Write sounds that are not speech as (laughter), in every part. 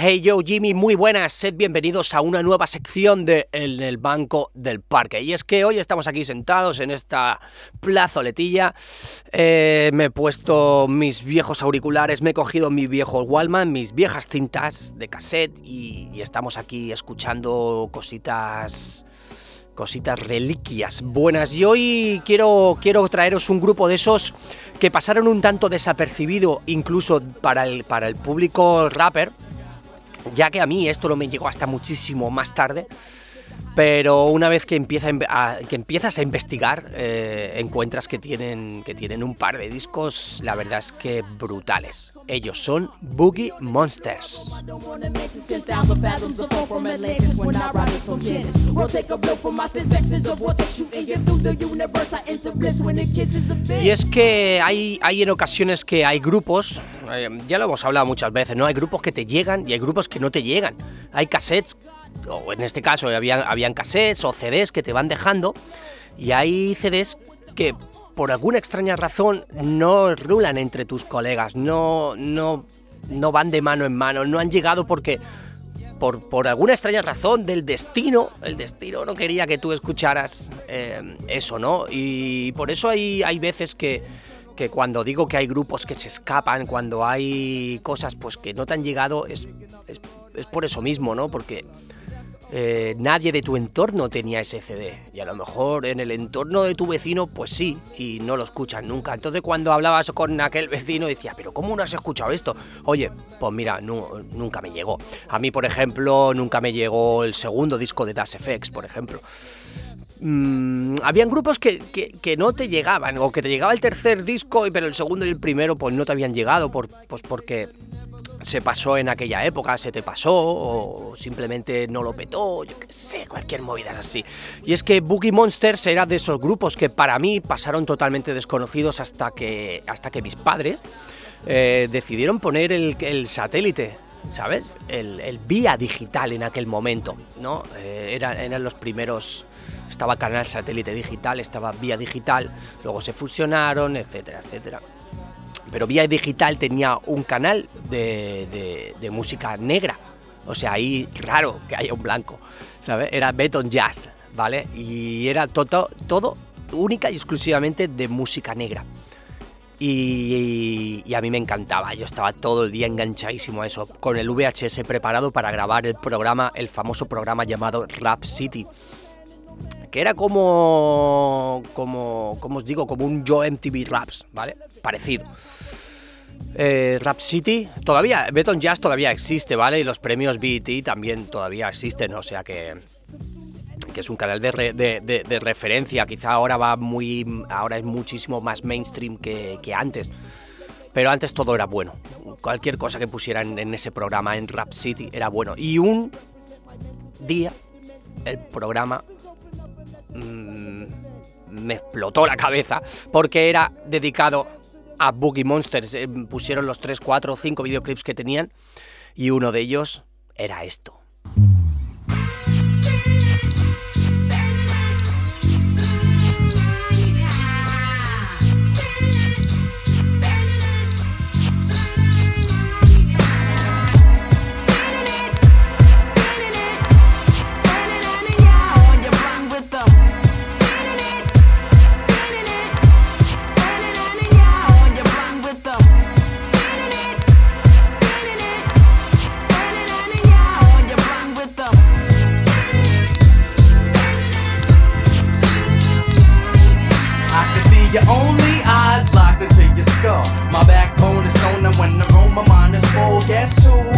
Hey yo Jimmy, muy buenas, sed bienvenidos a una nueva sección de En el Banco del Parque. Y es que hoy estamos aquí sentados en esta plazoletilla, eh, me he puesto mis viejos auriculares, me he cogido mi viejo Wallman, mis viejas cintas de cassette y, y estamos aquí escuchando cositas cositas reliquias buenas. Y hoy quiero, quiero traeros un grupo de esos que pasaron un tanto desapercibido incluso para el, para el público rapper, ya que a mí esto no me llegó hasta muchísimo más tarde. Pero una vez que, empieza a, que empiezas a investigar, eh, encuentras que tienen, que tienen un par de discos, la verdad es que brutales. Ellos son Boogie Monsters. Y es que hay, hay en ocasiones que hay grupos, eh, ya lo hemos hablado muchas veces, ¿no? Hay grupos que te llegan y hay grupos que no te llegan. Hay cassettes o en este caso habían, habían cassettes o CDs que te van dejando, y hay CDs que por alguna extraña razón no rulan entre tus colegas, no, no, no van de mano en mano, no han llegado porque por, por, alguna extraña razón del destino, el destino no quería que tú escucharas eh, eso, ¿no? Y por eso hay, hay veces que, que cuando digo que hay grupos que se escapan, cuando hay cosas pues que no te han llegado, es, es, es por eso mismo, ¿no? Porque eh, nadie de tu entorno tenía ese CD. Y a lo mejor en el entorno de tu vecino, pues sí, y no lo escuchan nunca. Entonces cuando hablabas con aquel vecino decía, pero ¿cómo no has escuchado esto? Oye, pues mira, nunca me llegó. A mí, por ejemplo, nunca me llegó el segundo disco de Das FX, por ejemplo. Mm, habían grupos que, que, no te llegaban, o que te llegaba el tercer disco, pero el segundo y el primero pues no te habían llegado, pues porque se pasó en aquella época, se te pasó, o simplemente no lo petó, yo qué sé, cualquier movida es así. Y es que Boogie Monsters era de esos grupos que para mí pasaron totalmente desconocidos hasta que, hasta que mis padres eh, decidieron poner el, satélite, ¿sabes? El, vía digital en aquel momento, ¿no? Eh, eran los primeros estaba canal satélite digital, estaba vía digital, luego se fusionaron, etcétera, etcétera pero Vía Digital tenía un canal de, música negra. O sea, ahí raro que haya un blanco, ¿sabes? Era Beton Jazz, ¿vale? Y era todo, todo única y exclusivamente de música negra. Y, a mí me encantaba, yo estaba todo el día enganchadísimo a eso, con el VHS preparado para grabar el programa, el famoso programa llamado Rap City, que era como, como, como os digo, como un Joe MTV Raps, ¿vale? Parecido. Eh, Rap City, todavía, Beton Jazz todavía existe, ¿vale? Y los premios BET también todavía existen, o sea que, que es un canal de, referencia. Quizá ahora va muy, ahora es muchísimo más mainstream que, antes. Pero antes todo era bueno. Cualquier cosa que pusieran en ese programa en Rap City era bueno. Y un día el programa mm, me explotó la cabeza porque era dedicado a Boogie Monsters. Eh, pusieron los 3, 4, 5 videoclips que tenían y uno de ellos era esto. So.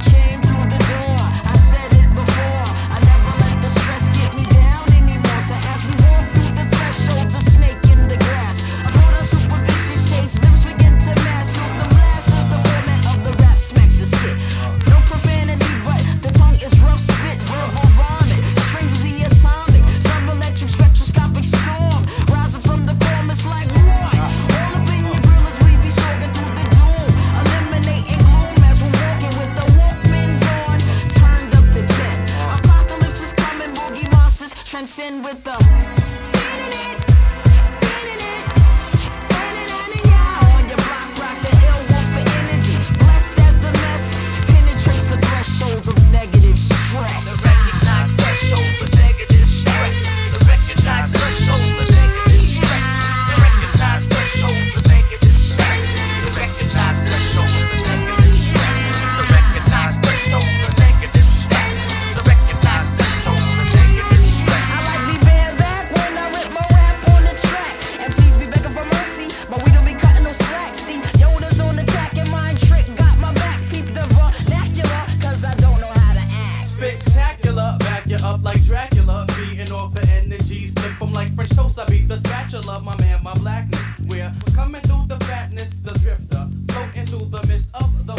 French toast, I be the spatula, my man, my blackness. We're coming through the fatness, the drifter, float into the of the.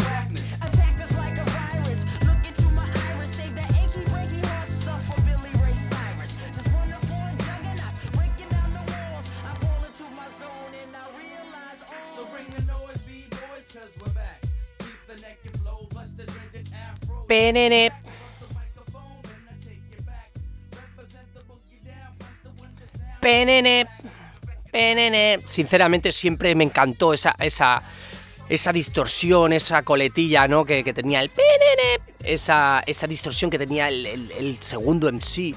Attack us like a virus, look into my iris, achy, heart for Billy Ray Cyrus. Just juggernauts, breaking down the walls. I fall into my zone and I realize all. So bring the noise, B-boys, cause we're back. Keep the neck and flow, bust the. PNN. PNN. Sinceramente siempre me encantó esa, esa, esa distorsión, esa coletilla, ¿no? Que, tenía el PNN. Esa, esa distorsión que tenía el, el, segundo MC.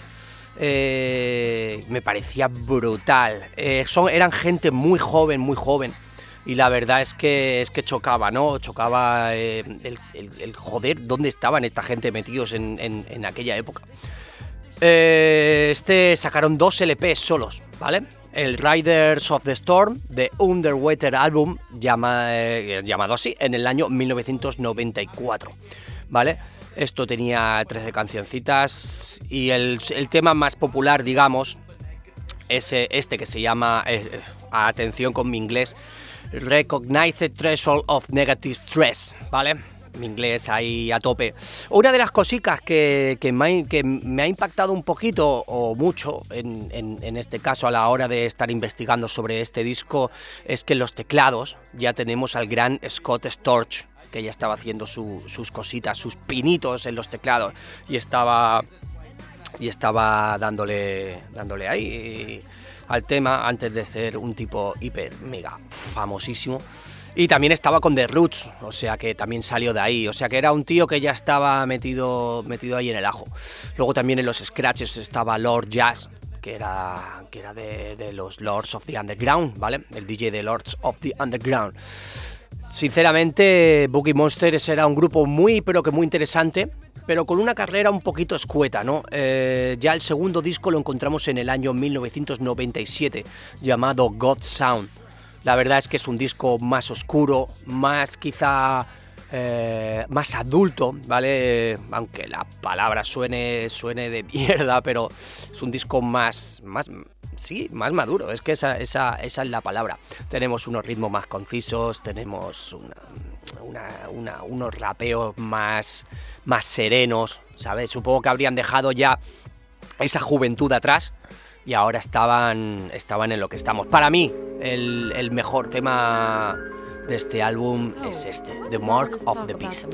Eh, me parecía brutal. Eh, son, eran gente muy joven, muy joven. Y la verdad es que, es que chocaba, ¿no? Chocaba eh, el, joder, ¿dónde estaban esta gente metidos en, en, en aquella época? Eh, este sacaron dos LPs solos, ¿vale? El Riders of the Storm de Underwater Album, eh, llamado así, en el año 1994, ¿vale? Esto tenía 13 cancioncitas y el, el tema más popular, digamos, es este que se llama, eh, atención con mi inglés, Recognize the Threshold of Negative Stress, ¿vale? Mi inglés ahí a tope. Una de las cositas que, que, me, ha, impactado un poquito o mucho en, en, este caso a la hora de estar investigando sobre este disco es que los teclados ya tenemos al gran Scott Storch, que ya estaba haciendo su, sus cositas, sus pinitos en los teclados y estaba y estaba dándole dándole ahí al tema antes de ser un tipo hiper mega famosísimo. Y también estaba con The Roots, o sea que también salió de ahí. O sea que era un tío que ya estaba metido, metido ahí en el ajo. Luego también en los scratches estaba Lord Jazz, que era, que era de, los Lords of the Underground, ¿vale? El DJ de Lords of the Underground. Sinceramente, Boogie Monsters era un grupo muy, pero que muy interesante, pero con una carrera un poquito escueta, ¿no? Eh, ya el segundo disco lo encontramos en el año 1997, llamado God Sound. La verdad es que es un disco más oscuro, más quizá eh, más adulto, ¿vale? Aunque la palabra suene, suene de (laughs) mierda, pero es un disco más, más, sí, más maduro, es que esa, esa, esa es la palabra. Tenemos unos ritmos más concisos, tenemos unos rapeos más, más serenos, ¿sabes? Supongo que habrían dejado ya esa juventud atrás y ahora estaban, estaban en lo que estamos. Para mí, el, el mejor tema de este álbum es este, The Mark of the Beast.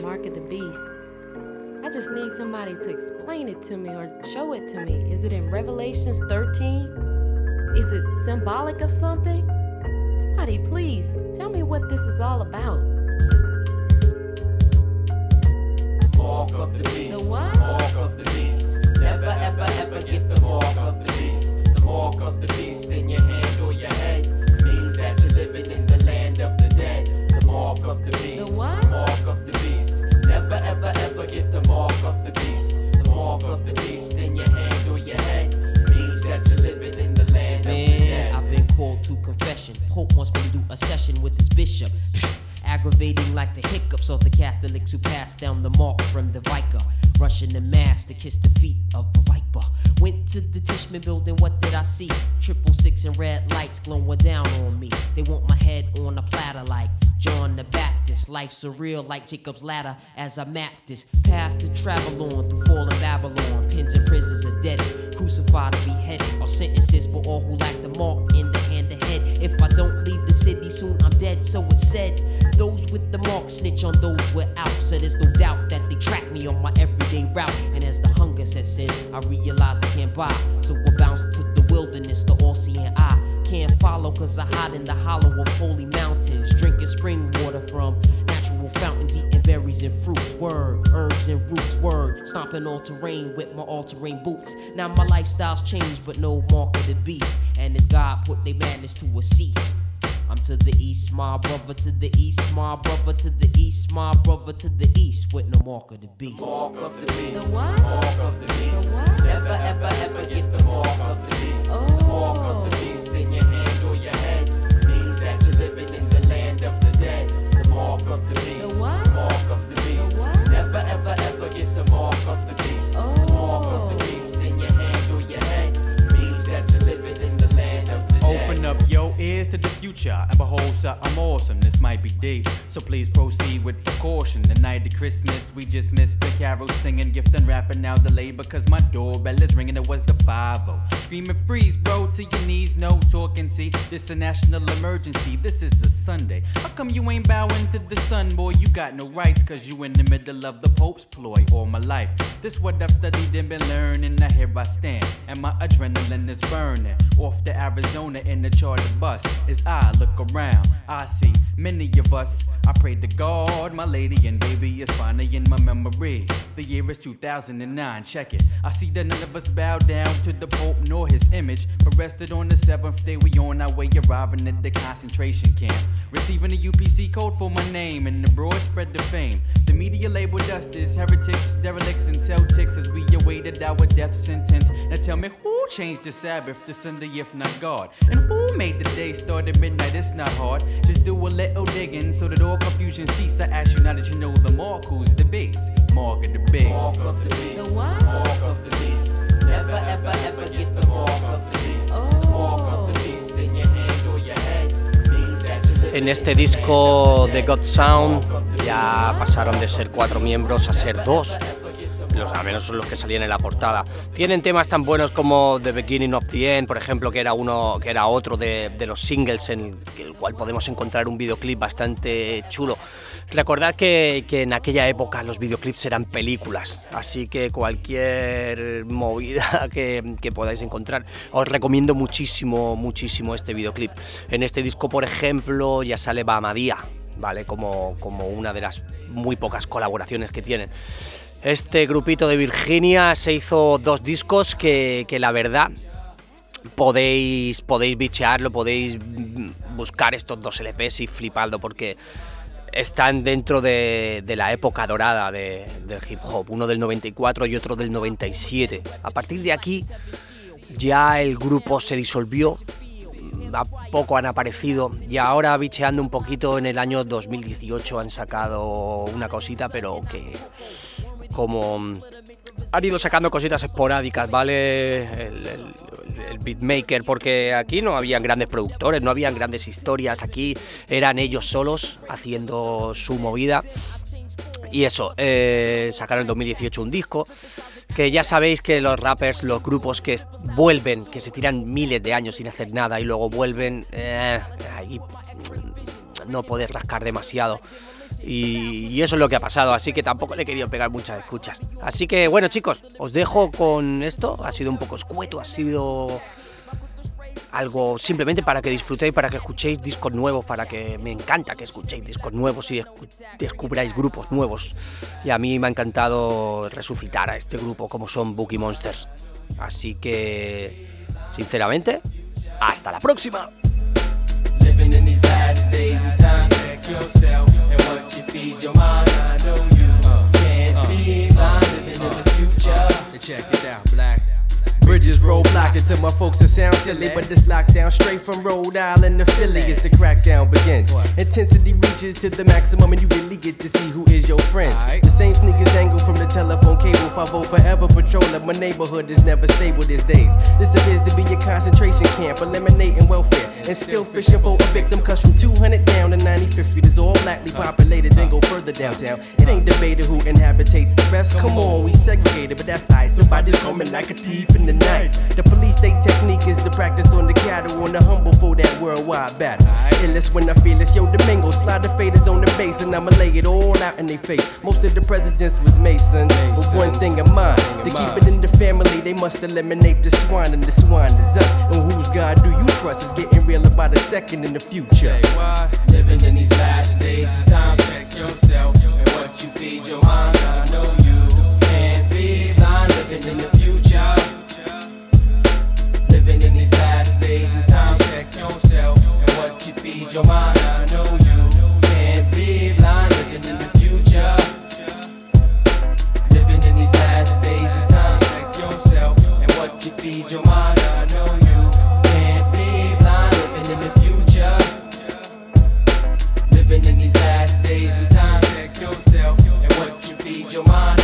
I just need somebody to explain it to me or show it to me. Is it in Revelations 13? Is it symbolic of something? Somebody, please tell me what this is all about. Aggravating like the hiccups of the Catholics who passed down the mark from the Vicar. Rushing the mass to kiss the feet of a viper. Went to the Tishman building, what did I see? Triple six and red lights glowing down on me. They want my head on a platter like John the Baptist. Life surreal like Jacob's ladder as I map this path to travel on through fallen Babylon. Pins and prisons are dead, crucified or beheaded. Are sentences for all who lack the mark in the city soon, I'm dead, so it said. Those with the mark snitch on those without. So there's no doubt that they track me on my everyday route. And as the hunger sets in, I realize I can't buy. So we're bound to the wilderness, the all seeing eye. can't follow, cause I hide in the hollow of holy mountains. Drinking spring water from natural fountains, eating berries and fruits. Word, herbs and roots. Word, stomping all terrain with my all terrain boots. Now my lifestyle's changed, but no mark of the beast. And as God put their madness to a cease. I'm to the east, my brother to the east, my brother to the east, my brother to the east, with no mark of the beast. Mark of the beast. The what? Mark of the beast. The what? Never ever ever get the mark of the beast. The mark of the beast in your hand or your head means that you're living in the land of the dead. The mark of the beast. The what? Mark of the beast. The what? Never ever ever get the mark of the beast. The mark of the Oh. beast ears to the future and behold something awesome. This might be deep, so please proceed with precaution. The night of Christmas, we just missed the carol singing, gift and rapping now delayed because my doorbell is ringing. It was the 5 Screaming freeze, bro, to your knees, no talking. See, this is a national emergency. This is a Sunday. How come you ain't bowing to the sun, boy? You got no rights, cause you in the middle of the Pope's ploy all my life. This what I've studied and been learning. Now here I stand, and my adrenaline is burning. Off to Arizona in the charter bus. As I look around, I see many of us. I pray to God, my lady and baby is finally in my memory. The year is 2009, check it. I see that none of us bow down to the Pope nor his image, but rested on the seventh day. We on our way, arriving at the concentration camp. Receiving a UPC code for my name, and the broad spread the fame. The media labeled us as heretics, derelicts, and Celtics as we awaited our death sentence. Now tell me who changed the Sabbath to Sunday if not God? And who made the day start at midnight? It's not hard. Just do a little digging so that all confusion cease. I ask you now that you know the mark, who's the base? Mark of the base. Mark of the beast. The what? Mark of the beast. Never ever ever get the mark of the beast. The mark of the beast in your hand or your head means that you're living En este disco of de God. Sound ya pasaron de ser cuatro miembros a ser dos. Los, al menos son los que salían en la portada. Tienen temas tan buenos como The Beginning of the End, por ejemplo, que era uno, que era otro de, de los singles en el, cual podemos encontrar un videoclip bastante chulo. Recordad que, que en aquella época los videoclips eran películas, así que cualquier movida (laughs) que, que podáis encontrar, os recomiendo muchísimo, muchísimo este videoclip. En este disco, por ejemplo, ya sale Bamadía, ¿vale? Como, como una de las muy pocas colaboraciones que tienen. Este grupito de Virginia se hizo dos discos que, que la verdad podéis, podéis bichearlo, podéis buscar estos dos LPs y fliparlo porque están dentro de, de la época dorada de- del hip hop, uno del 94 y otro del 97. A partir de aquí ya el grupo se disolvió, a poco han aparecido y ahora bicheando un poquito en el año 2018 han sacado una cosita pero que como mm, han ido sacando cositas esporádicas, ¿vale? El, el- el beatmaker, porque aquí no habían grandes productores, no habían grandes historias, aquí eran ellos solos haciendo su movida. Y eso, eh, sacaron en 2018 un disco, que ya sabéis que los rappers, los grupos que vuelven, que se tiran miles de años sin hacer nada y luego vuelven, eh, ahí no poder rascar demasiado. Y, eso es lo que ha pasado, así que tampoco le he querido pegar muchas escuchas. Así que bueno chicos, os dejo con esto, ha sido un poco escueto, ha sido algo simplemente para que disfrutéis, para que escuchéis discos nuevos, para que me encanta que escuchéis discos nuevos y escu- descubráis grupos nuevos. Y a mí me ha encantado resucitar a este grupo como son Bookie Monsters. Así que, sinceramente, hasta la próxima. Silly, but this lockdown straight from Rhode Island to Philly as the crackdown begins. Intensity reaches to the maximum, and you really get to see who is your friends. The same sneakers angle from the telephone cable. 5 forever patrolling. My neighborhood is never stable these days. This appears to be a concentration camp, eliminating welfare and still fishing for a victim. Cause from 200 down to 95th Street is all blackly populated, then go further downtown. It ain't debated who inhabitates the best. Come on, we segregated, but that's alright. Somebody's coming like a thief in the night. night. The police state technique is the practice on the cattle, on the humble for that worldwide battle. Illest when I feel it's yo Domingo, slide the faders on the bass, and I'ma lay it all out in their face. Most of the presidents was Masons, but one thing in mind, to keep it in the family, they must eliminate the swine, and the swine is us. And whose God do you trust? It's getting real about a second in the future. Living in these last days and times, check yourself your mind.